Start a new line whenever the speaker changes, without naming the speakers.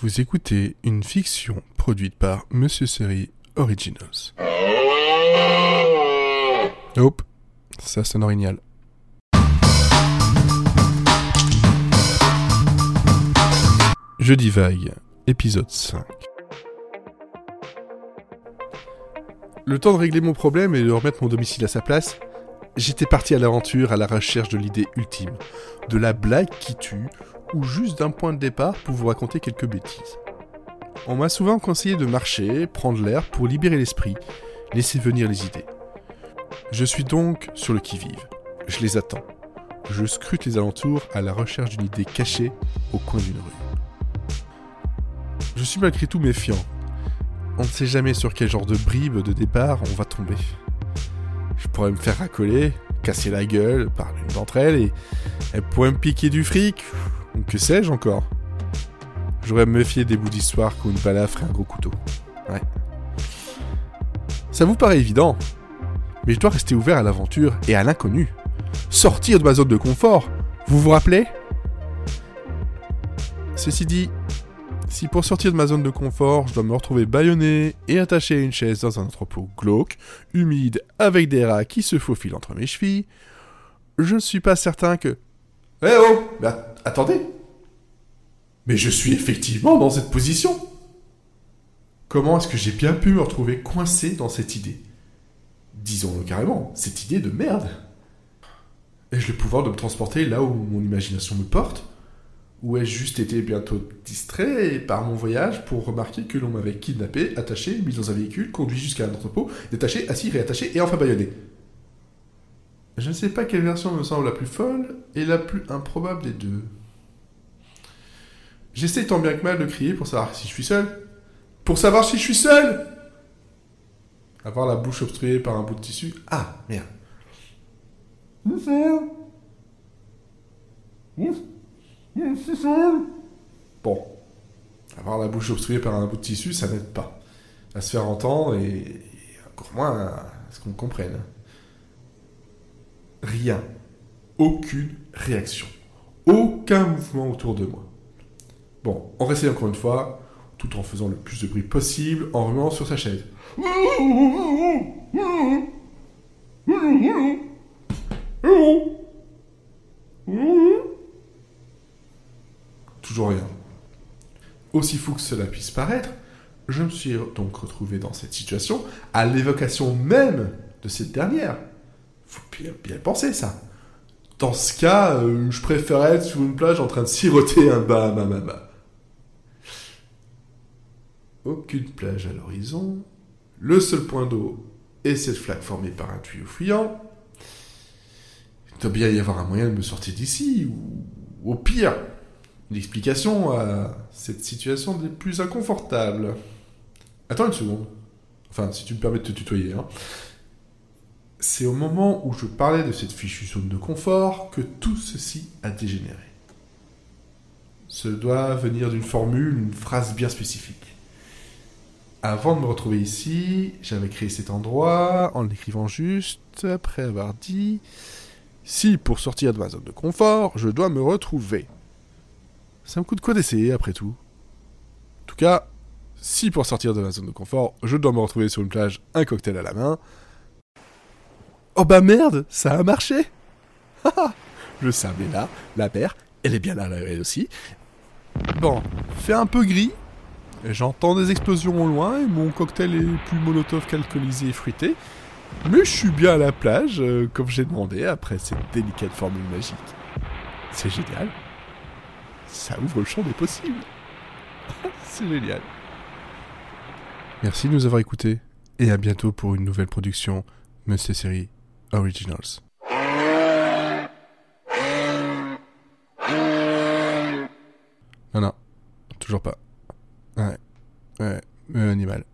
Vous écoutez une fiction produite par Monsieur Série Originals. Hop, ça sonne original. Jeudi vague, épisode 5. Le temps de régler mon problème et de remettre mon domicile à sa place, j'étais parti à l'aventure à la recherche de l'idée ultime, de la blague qui tue, ou juste d'un point de départ pour vous raconter quelques bêtises. On m'a souvent conseillé de marcher, prendre l'air pour libérer l'esprit, laisser venir les idées. Je suis donc sur le qui-vive. Je les attends. Je scrute les alentours à la recherche d'une idée cachée au coin d'une rue. Je suis malgré tout méfiant. On ne sait jamais sur quel genre de bribe de départ on va tomber. Je pourrais me faire racoler, casser la gueule par l'une d'entre elles et elle pourrait me piquer du fric, que sais-je encore? J'aurais me des bouts d'histoire qu'une balafre et un gros couteau. Ouais. Ça vous paraît évident, mais je dois rester ouvert à l'aventure et à l'inconnu. Sortir de ma zone de confort, vous vous rappelez? Ceci dit, si pour sortir de ma zone de confort, je dois me retrouver bâillonné et attaché à une chaise dans un entrepôt glauque, humide, avec des rats qui se faufilent entre mes chevilles, je ne suis pas certain que... Eh oh Mais attendez Mais je suis effectivement dans cette position. Comment est-ce que j'ai bien pu me retrouver coincé dans cette idée? Disons-le carrément, cette idée de merde. Ai-je le pouvoir de me transporter là où mon imagination me porte? Ou ai-je juste été bientôt distrait par mon voyage pour remarquer que l'on m'avait kidnappé, attaché, mis dans un véhicule, conduit jusqu'à un entrepôt, détaché, assis, réattaché et enfin baïonné Je ne sais pas quelle version me semble la plus folle et la plus improbable des deux. J'essaie tant bien que mal de crier pour savoir si je suis seul. Pour savoir si je suis seul Avoir la bouche obstruée par un bout de tissu. Ah, merde. Bon. Avoir la bouche obstruée par un bout de tissu, ça n'aide pas. À se faire entendre et, encore moins à ce qu'on comprenne. Rien. Aucune réaction. Aucun mouvement autour de moi. Bon, on réessaye encore une fois, tout en faisant le plus de bruit possible, en remuant sur sa chaise. Toujours rien. Aussi fou que cela puisse paraître, je me suis donc retrouvé dans cette situation à l'évocation même de cette dernière. Faut bien, penser ça. Dans ce cas, euh, je préférerais être sur une plage en train de siroter un Bahamama. Aucune plage à l'horizon. Le seul point d'eau est cette flaque formée par un tuyau fuyant. Il doit bien y avoir un moyen de me sortir d'ici, ou au pire, une explication à cette situation des plus inconfortables. Attends une seconde. Enfin, si tu me permets de te tutoyer. Hein. C'est au moment où je parlais de cette fichue zone de confort que tout ceci a dégénéré. Ce doit venir d'une formule, une phrase bien spécifique. Avant de me retrouver ici, j'avais créé cet endroit en l'écrivant juste après avoir dit Si pour sortir de ma zone de confort, je dois me retrouver. Ça me coûte quoi d'essayer après tout? En tout cas, si pour sortir de ma zone de confort, je dois me retrouver sur une plage, un cocktail à la main. Oh bah merde, ça a marché Je savais là, la mer, elle est bien là, elle aussi. Bon, fait un peu gris, J'entends des explosions au loin et mon cocktail est plus molotov qu'alcoolisé et fruité. Mais je suis bien à la plage, euh, comme j'ai demandé, après cette délicate formule magique. C'est génial. Ça ouvre le champ des possibles. C'est génial. Merci de nous avoir écoutés et à bientôt pour une nouvelle production Monsieur Série Originals. Non, non, toujours pas. Ouais, ouais, animal.